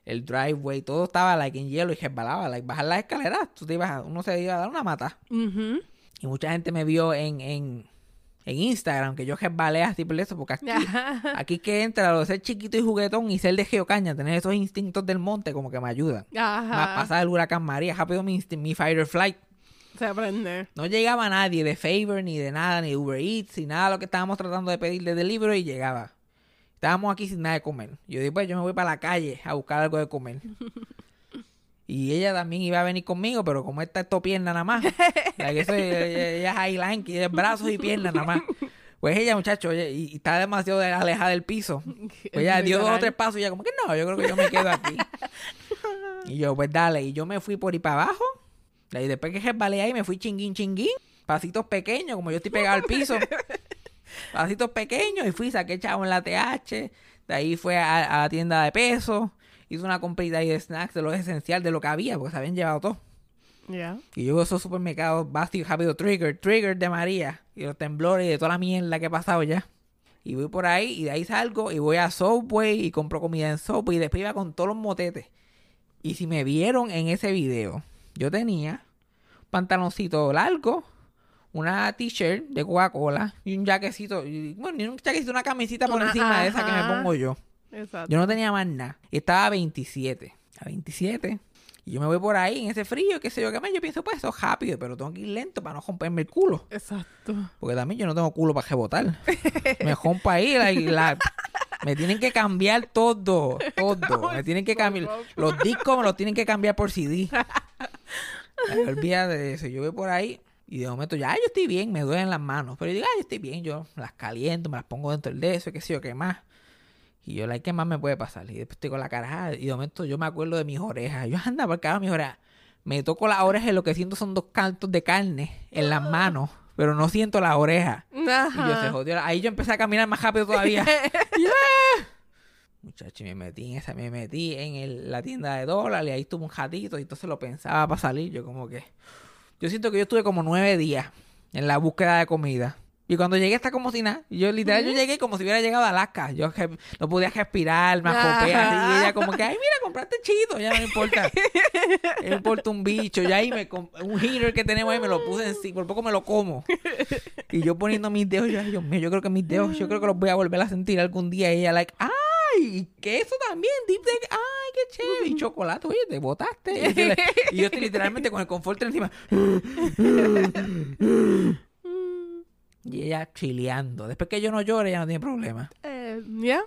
Speaker 1: el driveway, todo estaba like en hielo y resbalaba, like bajar las escaleras, tú te ibas uno se iba a dar una mata. Y mucha gente me vio en, en, en Instagram que yo resbalé así por eso, porque aquí, aquí que entra lo de ser chiquito y juguetón y ser de geocaña, tener esos instintos del monte como que me ayudan. Más
Speaker 3: Ajá.
Speaker 1: pasar el huracán María, rápido mi, mi fight or flight.
Speaker 3: Se prende.
Speaker 1: No llegaba nadie de Favor, ni de nada, ni Uber Eats, ni nada de lo que estábamos tratando de pedir de delivery y llegaba. Estábamos aquí sin nada de comer. Yo dije, pues yo me voy para la calle a buscar algo de comer. Y ella también iba a venir conmigo, pero como esta es pierna nada más. la que soy, ella, es highline, que es brazos y piernas nada más. Pues ella, muchacho, oye, y, y está demasiado de- alejada del piso. Pues ella dio dos o tres pasos y ella como que no, yo creo que yo me quedo aquí. y yo, pues dale. Y yo me fui por ahí para abajo. Y después que resbalé ahí, me fui chinguín, chinguín. Pasitos pequeños, como yo estoy pegado al piso. Pasitos pequeños. Y fui, saqué chavo en la TH. De ahí fue a, a la tienda de peso. Hice una comprita ahí de snacks, de lo esencial, de lo que había, porque se habían llevado todo. Y yo esos supermercados básicos rápido, Trigger, Trigger de María. Y los temblores y de toda la mierda que he pasado ya. Y voy por ahí y de ahí salgo y voy a Subway y compro comida en Subway y después iba con todos los motetes. Y si me vieron en ese video, yo tenía un pantaloncito largo, una t-shirt de Coca-Cola y un jaquecito, y- bueno, y un jaquecito, una camisita por
Speaker 3: Una-
Speaker 1: encima de esa que me pongo yo.
Speaker 3: Exacto.
Speaker 1: Yo no tenía más nada. Estaba a 27. A 27. Y yo me voy por ahí en ese frío, qué sé yo qué más. Yo pienso, pues eso es rápido, pero tengo que ir lento para no romperme el culo.
Speaker 3: Exacto.
Speaker 1: Porque también yo no tengo culo para rebotar. me rompo ahí. la- la- me tienen que cambiar todo. Todo. Me tienen que cambiar. Los discos me los tienen que cambiar por CD. Olvídate de eso. Yo voy por ahí y de momento ya, "Ay, yo estoy bien, me duelen las manos. Pero yo digo, ay, yo estoy bien, yo las caliento, me las pongo dentro del de eso, qué sé yo, qué más. Y yo, like, ¿qué más me puede pasar? Y después estoy con la cara, y de momento yo me acuerdo de mis orejas. Yo, anda, por cada mis orejas. Me toco las orejas y lo que siento son dos cantos de carne en las manos, pero no siento las orejas. Y yo se jodió. Ahí yo empecé a caminar más rápido todavía. ¡Yeah! Muchacho, me metí en esa, me metí en el- la tienda de dólares y ahí estuve un ratito y entonces lo pensaba para salir. Yo como que... Yo siento que yo estuve como nueve días en la búsqueda de comida. Y cuando llegué está como si nada. Yo literal, yo llegué como si hubiera llegado a Alaska. Yo no podía respirar, me acopé así. Y ella como que, ay, mira, compraste chito. Ya no me importa. No me importa un bicho. Ya ahí me... Un heater que tenemos ahí me lo puse en sí. Por poco me lo como. Y yo poniendo mis dedos, yo, ay, Dios mío, yo creo que mis dedos, yo creo que los voy a volver a sentir algún día. Y ella, like, ¡ay! Y queso también, deep deck, ¡ay, qué chévere! Y chocolate, oye, te botaste. Y yo estoy literalmente con el confort encima. Y ella chileando. Después que yo no llore, ella no tiene problema.
Speaker 3: Eh, ¿Ya?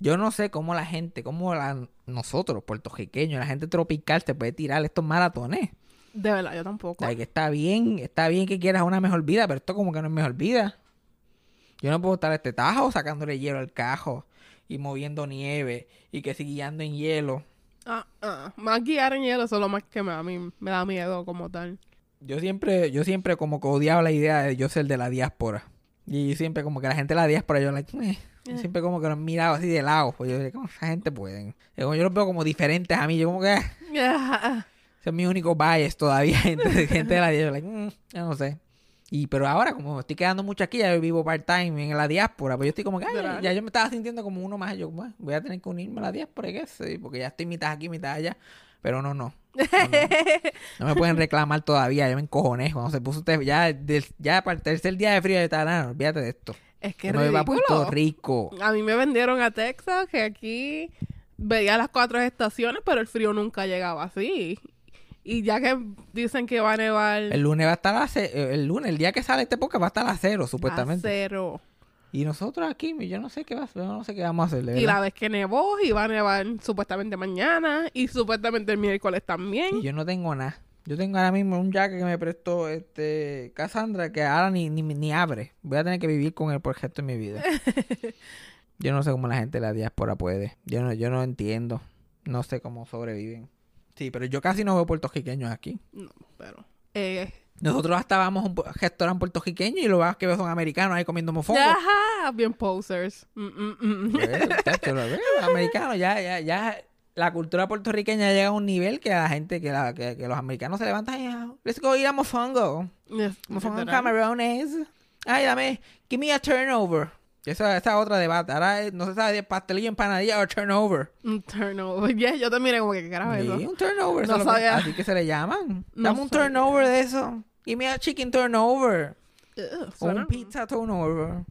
Speaker 1: Yo no sé cómo la gente, cómo la, nosotros, puertorriqueños, la gente tropical, se puede tirar estos maratones.
Speaker 3: De verdad, yo tampoco.
Speaker 1: Like, está bien, está bien que quieras una mejor vida, pero esto como que no es mejor vida. Yo no puedo estar este tajo sacándole hielo al cajo y moviendo nieve y que sigue guiando en hielo.
Speaker 3: Ah, ah. Más guiar en hielo, eso es lo más que me, a mí me da miedo como tal.
Speaker 1: Yo siempre, yo siempre como que odiaba la idea de yo ser de la diáspora. Y siempre como que la gente de la diáspora, yo like, eh. Yo siempre como que los miraba así de lado. Pues yo ¿cómo esa gente pueden? Yo, yo los veo como diferentes a mí. Yo como que, ah, ese es mi único bias todavía. Gente, gente de la diáspora. Like, mm, yo no sé. Y pero ahora como estoy quedando mucho aquí, ya yo vivo part-time en la diáspora, pues yo estoy como que, ya yo me estaba sintiendo como uno más. Yo, bueno, voy a tener que unirme a la diáspora, ¿qué sé? Porque ya estoy mitad aquí, mitad allá. Pero no, no. No, no. No me pueden reclamar todavía, yo me encojoné. Cuando se puso usted, ya, del- ya para el tercer día de frío, yo estaba, "No, olvídate de esto.
Speaker 3: Es que
Speaker 1: me voy a. Puerto Rico.
Speaker 3: A mí me vendieron a Texas que aquí veía las cuatro estaciones, pero el frío nunca llegaba así. Y ya que dicen que va a nevar
Speaker 1: El lunes va a estar a ce- eh, el lunes, el día que sale este podcast va a estar a cero,
Speaker 3: a
Speaker 1: supuestamente.
Speaker 3: cero.
Speaker 1: Y nosotros aquí, yo no sé qué va a yo no sé qué vamos a hacer,
Speaker 3: Y la vez que nevó, iba a nevar supuestamente mañana y supuestamente el miércoles también.
Speaker 1: Y yo no tengo nada. Yo tengo ahora mismo un jacket que me prestó este Cassandra que ahora ni, ni, ni abre. Voy a tener que vivir con él por el resto de mi vida. yo no sé cómo la gente de la diáspora puede. Yo no, yo no entiendo. No sé cómo sobreviven. Sí, pero yo casi no veo puertorriqueños aquí.
Speaker 3: No, pero... Eh,
Speaker 1: Nosotros hasta vamos a un restaurante puertorriqueño y lo más que veo son americanos ahí comiendo mofongo.
Speaker 3: ajá, bien posers. Mm, mm, mm.
Speaker 1: Pues, americanos, ya, ya, ya. La cultura puertorriqueña llega a un nivel que la gente, que, la- que, que los americanos se levantan y ah, let's go ir a mofongo.
Speaker 3: Yes,
Speaker 1: Mofongo
Speaker 3: literal.
Speaker 1: camarones. Ay, dame, give me a turnover. Esa, esa otra debate. Ahora eh, no se sabe de pastelillo, empanadilla o turnover.
Speaker 3: Un turnover. Yeah, yo también como que, ¿qué carajo es
Speaker 1: Sí,
Speaker 3: eso?
Speaker 1: un turnover.
Speaker 3: No
Speaker 1: eso es lo que-
Speaker 3: sabía.
Speaker 1: así que se le llaman.
Speaker 3: No
Speaker 1: Dame un
Speaker 3: sabía.
Speaker 1: turnover de eso. Give me a chicken turnover.
Speaker 3: Ugh,
Speaker 1: O un pizza turnover.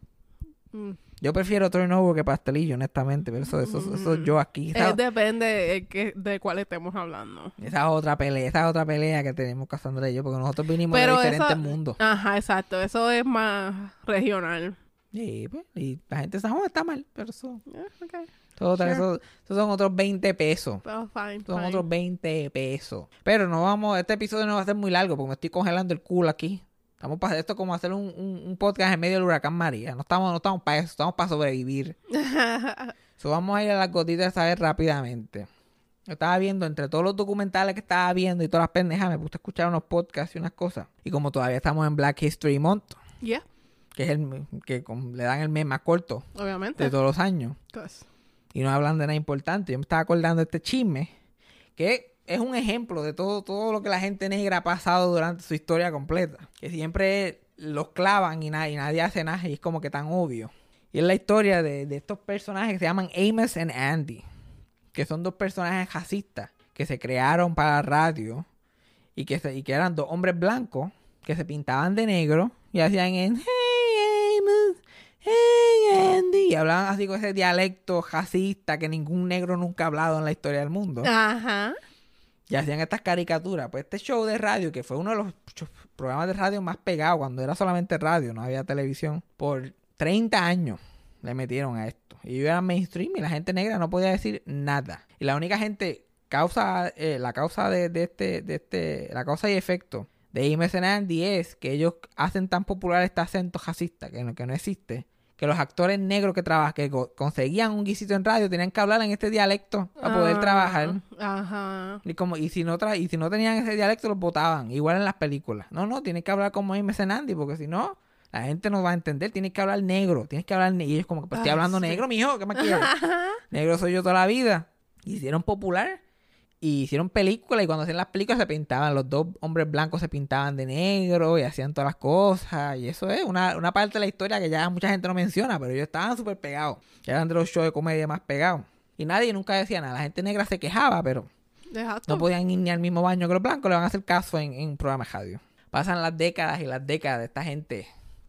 Speaker 3: Mm.
Speaker 1: Yo prefiero turnover que pastelillo, honestamente. Pero eso, eso, eso, eso yo aquí. Esa,
Speaker 3: Eh, depende de, que, de cuál estemos hablando.
Speaker 1: esa es otra pelea. Esa es otra pelea que tenemos Cassandra y yo. Porque nosotros vinimos
Speaker 3: Pero
Speaker 1: de diferentes
Speaker 3: eso-
Speaker 1: mundos.
Speaker 3: Ajá, exacto. Eso es más regional.
Speaker 1: Y, pues, y la gente San Juan está mal, pero eso,
Speaker 3: Yeah, ok.
Speaker 1: eso,
Speaker 3: Sure.
Speaker 1: eso- eso son otros 20 pesos.
Speaker 3: Pero fine,
Speaker 1: Son
Speaker 3: fine.
Speaker 1: otros 20 pesos. Pero no vamos, este episodio no va a ser muy largo porque me estoy congelando el culo aquí. Estamos para esto es como hacer un, un- un podcast en medio del huracán María. No estamos, no estamos para eso, estamos para sobrevivir. So, vamos a ir a las gotitas esta vez rápidamente. Yo estaba viendo, entre todos los documentales que estaba viendo y todas las pendejas, me puse a escuchar unos podcasts y unas cosas. Y como todavía estamos en Black History Month,
Speaker 3: Yeah,
Speaker 1: que es el que con- le dan el mes más corto
Speaker 3: obviamente.
Speaker 1: de todos los años,
Speaker 3: Pues,
Speaker 1: y no hablan de nada importante. Yo me estaba acordando de este chisme, que es un ejemplo de todo, todo lo que la gente negra ha pasado durante su historia completa. Que siempre los clavan y, na- y nadie hace nada y es como que tan obvio. Y es la historia de, de estos personajes que se llaman Amos and Andy, que son dos personajes racistas que se crearon para la radio y que, se- y que eran dos hombres blancos que se pintaban de negro y hacían en Hey Andy y hablaban así con ese dialecto racista que ningún negro nunca ha hablado en la historia del mundo
Speaker 3: Ajá.
Speaker 1: y hacían estas caricaturas. Pues este show de radio, que fue uno de los programas de radio más pegados cuando era solamente radio, no había televisión, por 30 años le metieron a esto. Y yo era mainstream y la gente negra no podía decir nada. Y la única gente, causa, eh, la causa de, de este, de este, la causa y efecto de and Andy es que ellos hacen tan popular este acento racista que no, que no existe. Que los actores negros que trabajan, que co- conseguían un guisito en radio, tenían que hablar en este dialecto para poder
Speaker 3: Ah,
Speaker 1: trabajar.
Speaker 3: Ajá.
Speaker 1: Y como y si no tra y si no tenían ese dialecto los votaban, igual en las películas. No, no, tienes que hablar como Amy Andy porque si no la gente no va a entender, tienes que hablar negro, tienes que hablar ne- y ellos como que pues estoy
Speaker 3: Ay,
Speaker 1: hablando
Speaker 3: sí.
Speaker 1: negro, mijo, ¿qué más quieres? negro soy yo toda la vida. Hicieron popular y hicieron películas y cuando hacían las películas se pintaban, los dos hombres blancos se pintaban de negro y hacían todas las cosas y eso es una, una parte de la historia que ya mucha gente no menciona, pero ellos estaban súper pegados, ya eran de los shows de comedia más pegados. Y nadie nunca decía nada, la gente negra se quejaba, pero
Speaker 3: Exacto.
Speaker 1: no podían ir ni al mismo baño que los blancos, le van a hacer caso en, en un programa de radio. Pasan las décadas y las décadas de esta gente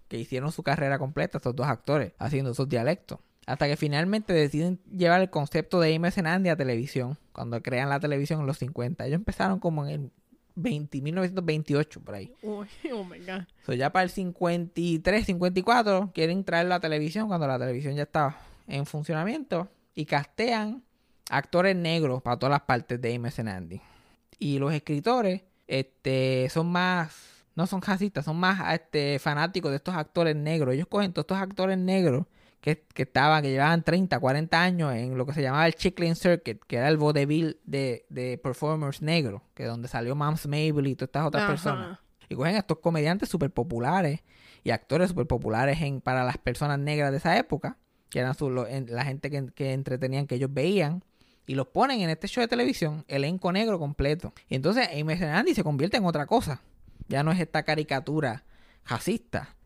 Speaker 1: que hicieron su carrera completa, estos dos actores, haciendo esos dialectos. Hasta que finalmente deciden llevar el concepto de Amos and Andy a televisión, cuando crean la televisión en los 50. Ellos empezaron como en el 20, 1928, por ahí.
Speaker 3: Uy, oh my God.
Speaker 1: So, ya para el 53, 54 quieren traerlo a televisión cuando la televisión ya estaba en funcionamiento y castean actores negros para todas las partes de Amos and Andy. Y los escritores este, son más, no son racistas, son más este, fanáticos de estos actores negros. Ellos cogen todos estos actores negros que, que estaban, que llevaban 30, 40 años en lo que se llamaba el Chickling Circuit, que era el vodevil de, de performers negros, que donde salió Mams Mabel y todas estas otras
Speaker 3: Ajá.
Speaker 1: personas. Y cogen a estos comediantes súper populares y actores súper populares en, para las personas negras de esa época, que eran su- lo- en- la gente que, que entretenían, que ellos veían, y los ponen en este show de televisión, elenco negro completo. Y entonces Amy Andy se convierte en otra cosa. Ya no es esta caricatura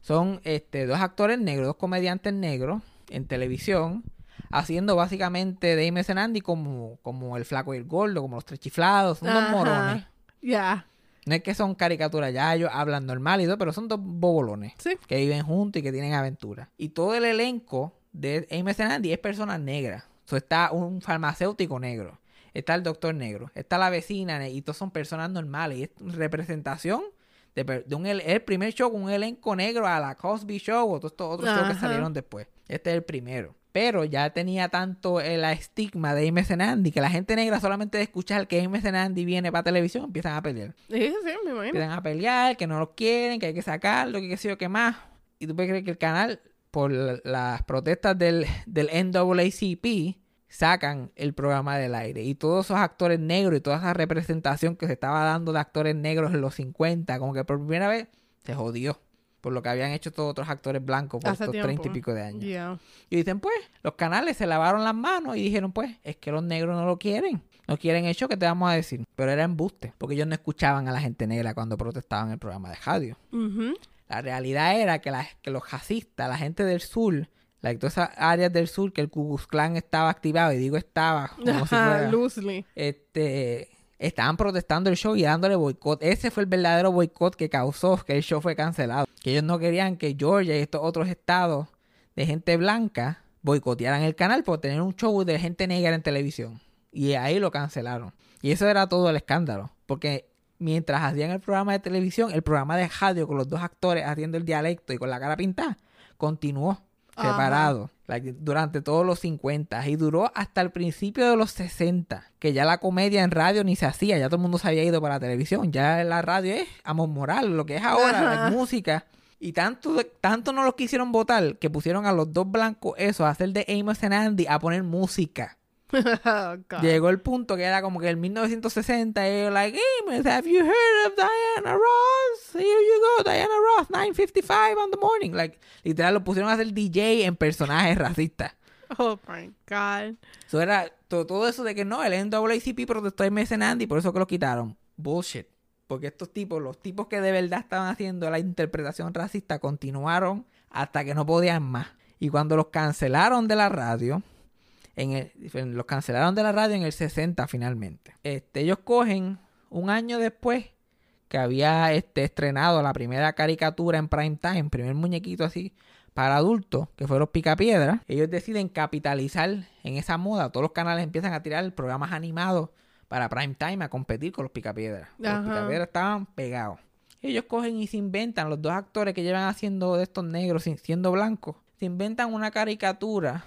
Speaker 1: Son este, dos actores negros, dos comediantes negros en televisión, haciendo básicamente de Amy Andy como, como el flaco y el gordo, como los tres chiflados, son dos morones.
Speaker 3: Ya.
Speaker 1: No es que son caricaturas, ya ellos hablan normal y todo, pero son dos bobolones
Speaker 3: Sí.
Speaker 1: que viven juntos y que tienen aventuras. Y todo el elenco de Amos and Andy es personas negras. So, está un farmacéutico negro, está el doctor negro, está la vecina y todos son personas normales. Y es representación de, un el, primer show con un elenco negro a la Cosby Show o todos estos otros shows que salieron después. Este es el primero. Pero ya tenía tanto el estigma de and Andy que la gente negra solamente de escuchar que and Andy viene para televisión empiezan a pelear.
Speaker 3: Sí, sí, me imagino.
Speaker 1: Empiezan a pelear, que no lo quieren, que hay que sacarlo, que qué sé yo qué más. Y tú puedes creer que el canal, por la- las protestas del, del NAACP, sacan el programa del aire. Y todos esos actores negros y toda esa representación que se estaba dando de actores negros en los 50, como que por primera vez se jodió. Por lo que habían hecho todos otros actores blancos por
Speaker 3: Hace
Speaker 1: estos treinta y pico de años.
Speaker 3: Yeah.
Speaker 1: Y dicen, pues, los canales se lavaron las manos y dijeron, pues, es que los negros no lo quieren. No quieren eso que te vamos a decir. Pero era embuste, porque ellos no escuchaban a la gente negra cuando protestaban en el programa de radio. La realidad era que, la- que los racistas, la gente del sur, la, todas esas áreas del sur que el Ku Klux Klan estaba activado, y digo estaba, como si fuera,
Speaker 3: Loosely.
Speaker 1: este, estaban protestando el show y dándole boicot. Ese fue el verdadero boicot que causó que el show fue cancelado. Que ellos no querían que Georgia y estos otros estados de gente blanca boicotearan el canal por tener un show de gente negra en televisión. Y ahí lo cancelaron. Y eso era todo el escándalo. Porque mientras hacían el programa de televisión, el programa de radio con los dos actores haciendo el dialecto y con la cara pintada, continuó.
Speaker 3: Ajá.
Speaker 1: separado like, durante todos los 50 y duró hasta el principio de los 60, que ya la comedia en radio ni se hacía, ya todo el mundo se había ido para la televisión, ya la radio es amor moral, lo que es ahora, la música. Y tanto, tanto no los quisieron votar que pusieron a los dos blancos eso, a hacer de Amos and Andy, a poner música.
Speaker 3: Oh.
Speaker 1: Llegó el punto que era como que el 1960 y ellos like, Amos, have you heard of Diana Ross? Here you go, Diana Ross, 9.55 on the morning. Like, literal, lo pusieron a hacer DJ en personajes racistas.
Speaker 3: Oh my God.
Speaker 1: Eso era to- todo eso de que no, el NAACP protestó a and Andy, por eso que lo quitaron. Bullshit. Porque estos tipos, los tipos que de verdad estaban haciendo la interpretación racista, continuaron hasta que no podían más. Y cuando los cancelaron de la radio, en el- los cancelaron de la radio en el 60 finalmente. Este, ellos cogen un año después que había este, estrenado la primera caricatura en prime time, primer muñequito así para adultos, que fue los Picapiedras. Ellos deciden capitalizar en esa moda. Todos los canales empiezan a tirar programas animados para prime time a competir con los Picapiedras. Los
Speaker 3: Ajá.
Speaker 1: Picapiedras estaban pegados. Ellos cogen y se inventan, los dos actores que llevan haciendo de estos negros siendo blancos, se inventan una caricatura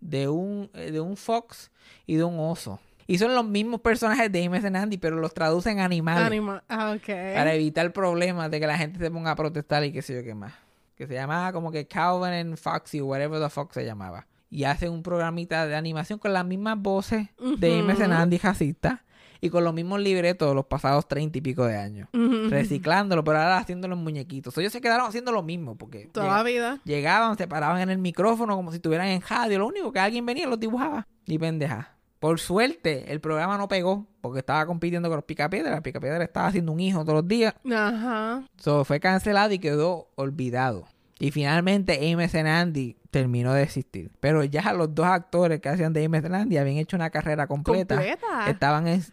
Speaker 1: de un, eh, de un fox y de un oso. Y son los mismos personajes de Amos and Andy, pero los traducen a animales.
Speaker 3: Anima. Ah, ok.
Speaker 1: Para evitar problemas de que la gente se ponga a protestar y qué sé yo qué más. Que se llamaba como que Calvin and Foxy o whatever the fuck se llamaba. Y hacen un programita de animación con las mismas voces de Amos and Andy racista y con los mismos libretos de los pasados treinta y pico de años. Reciclándolo, pero ahora haciéndolo en muñequitos. Ellos se quedaron haciendo lo mismo porque
Speaker 3: Toda la vida.
Speaker 1: llegaban, se paraban en el micrófono como si estuvieran en radio. Lo único que alguien venía y los dibujaba. Y pendeja. Por suerte, el programa no pegó porque estaba compitiendo con los Picapiedras. Picapiedra estaba haciendo un hijo todos los días.
Speaker 3: Ajá.
Speaker 1: So, fue cancelado y quedó olvidado. Y finalmente Amos and Andy terminó de existir. Pero ya los dos actores que hacían de Amos and Andy habían hecho una carrera completa.
Speaker 3: Completa.
Speaker 1: Estaban en-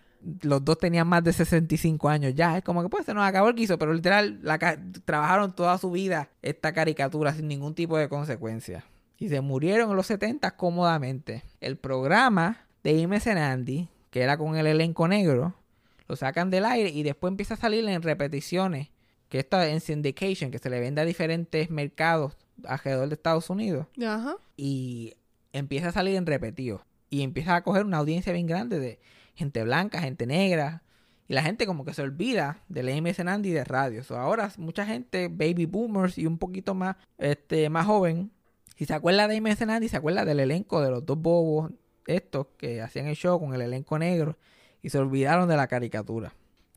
Speaker 1: los dos tenían más de 65 años ya. Es como que pues se nos acabó el guiso, pero literal la trabajaron toda su vida esta caricatura sin ningún tipo de consecuencia. Y se murieron en los 70 cómodamente. El programa de and Andy, que era con el elenco negro, lo sacan del aire y después empieza a salir en repeticiones. Que está en syndication, que se le vende a diferentes mercados alrededor de Estados Unidos
Speaker 3: Ajá.
Speaker 1: y empieza a salir en repetido. Y empieza a coger una audiencia bien grande de gente blanca, gente negra. Y la gente como que se olvida del MS Andy de radio. So, ahora mucha gente, baby boomers y un poquito más, este, más joven, si se acuerda de MS Andy, se acuerda del elenco de los dos bobos estos que hacían el show con el elenco negro y se olvidaron de la caricatura.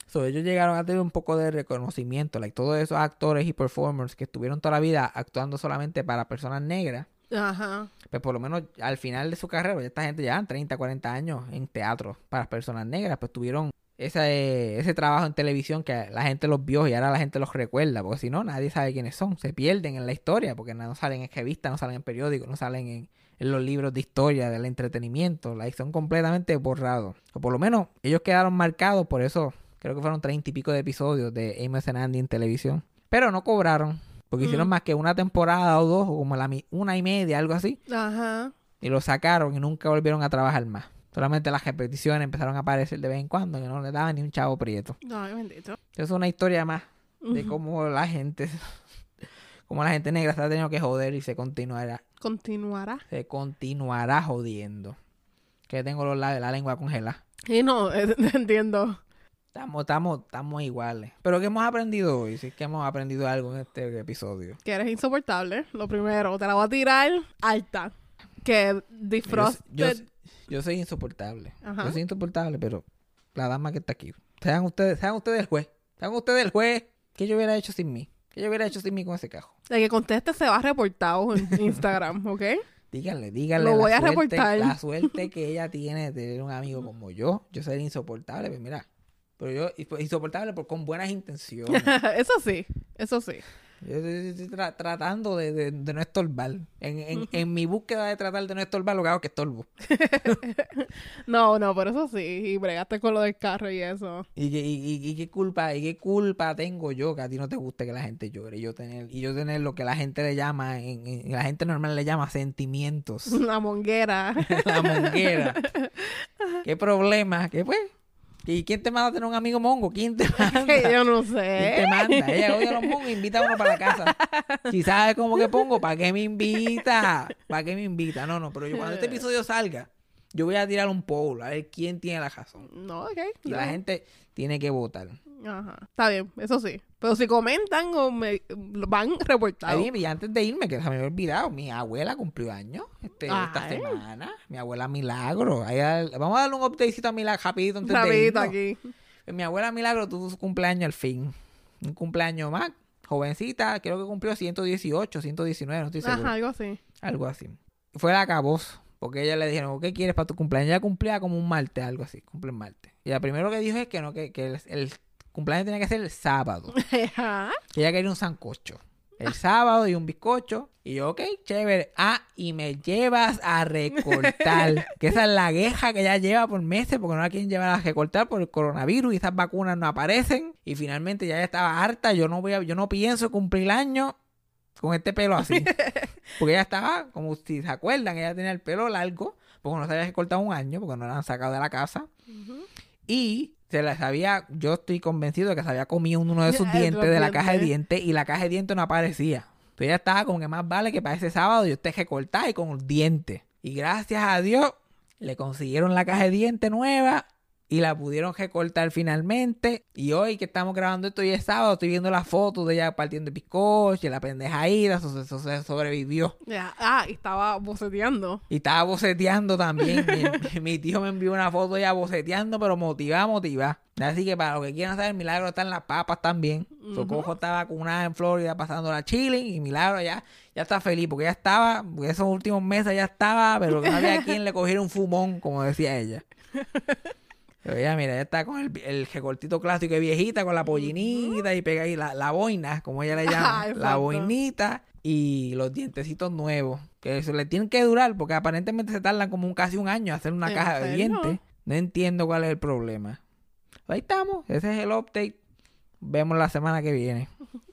Speaker 1: So, ellos llegaron a tener un poco de reconocimiento, like todos esos actores y performers que estuvieron toda la vida actuando solamente para personas negras
Speaker 3: Ajá.
Speaker 1: pues por lo menos al final de su carrera, ya esta gente llevan 30, 40 años en teatro para personas negras, pues tuvieron ese, ese trabajo en televisión que la gente los vio y ahora la gente los recuerda, porque si no, nadie sabe quiénes son, se pierden en la historia, porque no salen en revistas, no salen en periódicos, no salen en, en los libros de historia, del entretenimiento, like, son completamente borrados. O por lo menos ellos quedaron marcados, por eso creo que fueron 30 y pico de episodios de Amos and Andy en televisión, pero no cobraron. Porque hicieron más que una temporada o dos, o como la, una y media, algo así
Speaker 3: Ajá.
Speaker 1: y lo sacaron y nunca volvieron a trabajar más. Solamente las repeticiones empezaron a aparecer de vez en cuando que no le daban ni un chavo prieto.
Speaker 3: Ay, bendito.
Speaker 1: Es una historia más de cómo la gente, cómo la gente negra se ha tenido que joder y se continuará,
Speaker 3: Continuará.
Speaker 1: se continuará jodiendo. Que tengo los labios, la lengua congelada.
Speaker 3: Y no, entiendo.
Speaker 1: Estamos, estamos, estamos iguales. Pero ¿qué hemos aprendido hoy? Si es que hemos aprendido algo en este episodio.
Speaker 3: Que eres insoportable. Lo primero, te la voy a tirar alta. Que
Speaker 1: Yo,
Speaker 3: Defrosted.
Speaker 1: yo, yo soy insoportable.
Speaker 3: Ajá.
Speaker 1: Yo soy insoportable, pero la dama que está aquí. Sean ustedes, sean ustedes el juez. Sean ustedes el juez. ¿Qué yo hubiera hecho sin mí? ¿Qué yo hubiera hecho sin mí con ese cajo?
Speaker 3: El que conteste se va reportado en Instagram, ¿ok?
Speaker 1: Díganle, díganle.
Speaker 3: Lo
Speaker 1: la
Speaker 3: voy a
Speaker 1: suerte-
Speaker 3: reportar.
Speaker 1: La suerte que ella tiene de tener un amigo como yo. Yo sería insoportable, pero mira. Pero yo, insoportable por, con buenas intenciones.
Speaker 3: eso sí, eso sí.
Speaker 1: Yo estoy, estoy tra- tratando de, de- de no estorbar. En, en, en mi búsqueda de tratar de no estorbar, lo que hago es que estorbo.
Speaker 3: No, no, pero eso sí. Y bregaste con lo del carro y eso.
Speaker 1: ¿Y qué, y, y- y qué culpa, y qué culpa tengo yo que a ti no te guste que la gente llore? Y yo tener, y yo tener lo que la gente le llama, en, en- la gente normal le llama sentimientos.
Speaker 3: La monguera.
Speaker 1: la monguera. ¿Qué problema? ¿Qué pues? ¿Y quién te manda a tener un amigo mongo? ¿Quién te manda?
Speaker 3: Yo no
Speaker 1: ¿Quién te
Speaker 3: sé.
Speaker 1: manda? Ella odia a los mongos, invita a uno para la casa. Si sabe cómo que pongo, ¿para qué me invita? ¿Para qué me invita? No, no, pero yo cuando este episodio salga, yo voy a tirar un poll a ver quién tiene la razón.
Speaker 3: No, ok.
Speaker 1: Y
Speaker 3: no.
Speaker 1: la gente tiene que votar.
Speaker 3: Ajá. Está bien, eso sí. Pero si comentan o me van reportados.
Speaker 1: Ahí, y antes de irme, que se me había olvidado, mi abuela cumplió años este, esta
Speaker 3: Ay.
Speaker 1: semana. Mi abuela Milagro. Ahí vamos a darle un updatecito a Milagro rapidito antes
Speaker 3: aquí.
Speaker 1: Mi abuela Milagro tuvo su cumpleaños al fin. Un cumpleaños más. Jovencita, creo que cumplió 118, 119, no estoy seguro.
Speaker 3: Ajá, algo así.
Speaker 1: Algo así. Fue la caboz. Porque ella le dijeron, ¿qué quieres para tu cumpleaños? Ella cumplía como un martes, algo así. Cumple el martes. Y la primero que dijo es que no, que, que el, el cumpleaños tenía que ser el sábado.
Speaker 3: Ajá.
Speaker 1: Que ella quería un sancocho. El sábado y un bizcocho. Y yo, ok, chévere. Ah, y me llevas a recortar. que esa es la queja que ella lleva por meses porque no la quieren llevar a recortar por el coronavirus y esas vacunas no aparecen. Y finalmente ya ella estaba harta. Yo no voy a, yo no pienso cumplir el año con este pelo así. porque ella estaba, como si se acuerdan, ella tenía el pelo largo. Porque no se había recortado un año, porque no la han sacado de la casa. Y se les había, yo estoy convencido de que se había comido uno de sus dientes de la caja de
Speaker 3: dientes.
Speaker 1: y la caja de dientes no aparecía. Entonces ella estaba como que más vale que para ese sábado yo esté recortada y con los dientes. Y gracias a Dios le consiguieron la caja de dientes nueva y la pudieron recortar finalmente. Y hoy que estamos grabando esto y es sábado, estoy viendo las fotos de ella partiendo el bizcocho la pendeja ira, eso, eso se sobrevivió.
Speaker 3: Ah, y estaba boceteando.
Speaker 1: Y estaba boceteando también. mi, mi tío me envió una foto ya boceteando, pero motivada, motivada. Así que para los que quieran saber, Milagro está en las papas también. Socojo está vacunada en Florida pasando la chilling y Milagro ya, ya está feliz porque ya estaba, porque esos últimos meses ya estaba, pero no había quien le cogiera un fumón, como decía ella. Pero ya, mira, ya está con el, el recortito clásico de viejita, con la pollinita y pega ahí la, la boina, como ella le llama.
Speaker 3: Ah,
Speaker 1: la
Speaker 3: exacto.
Speaker 1: boinita y los dientecitos nuevos. Que eso le tienen que durar porque aparentemente se tardan como un, casi un año hacer una
Speaker 3: ¿En
Speaker 1: caja de dientes. No entiendo cuál es el problema. Ahí estamos, ese es el update. Vemos la semana que viene.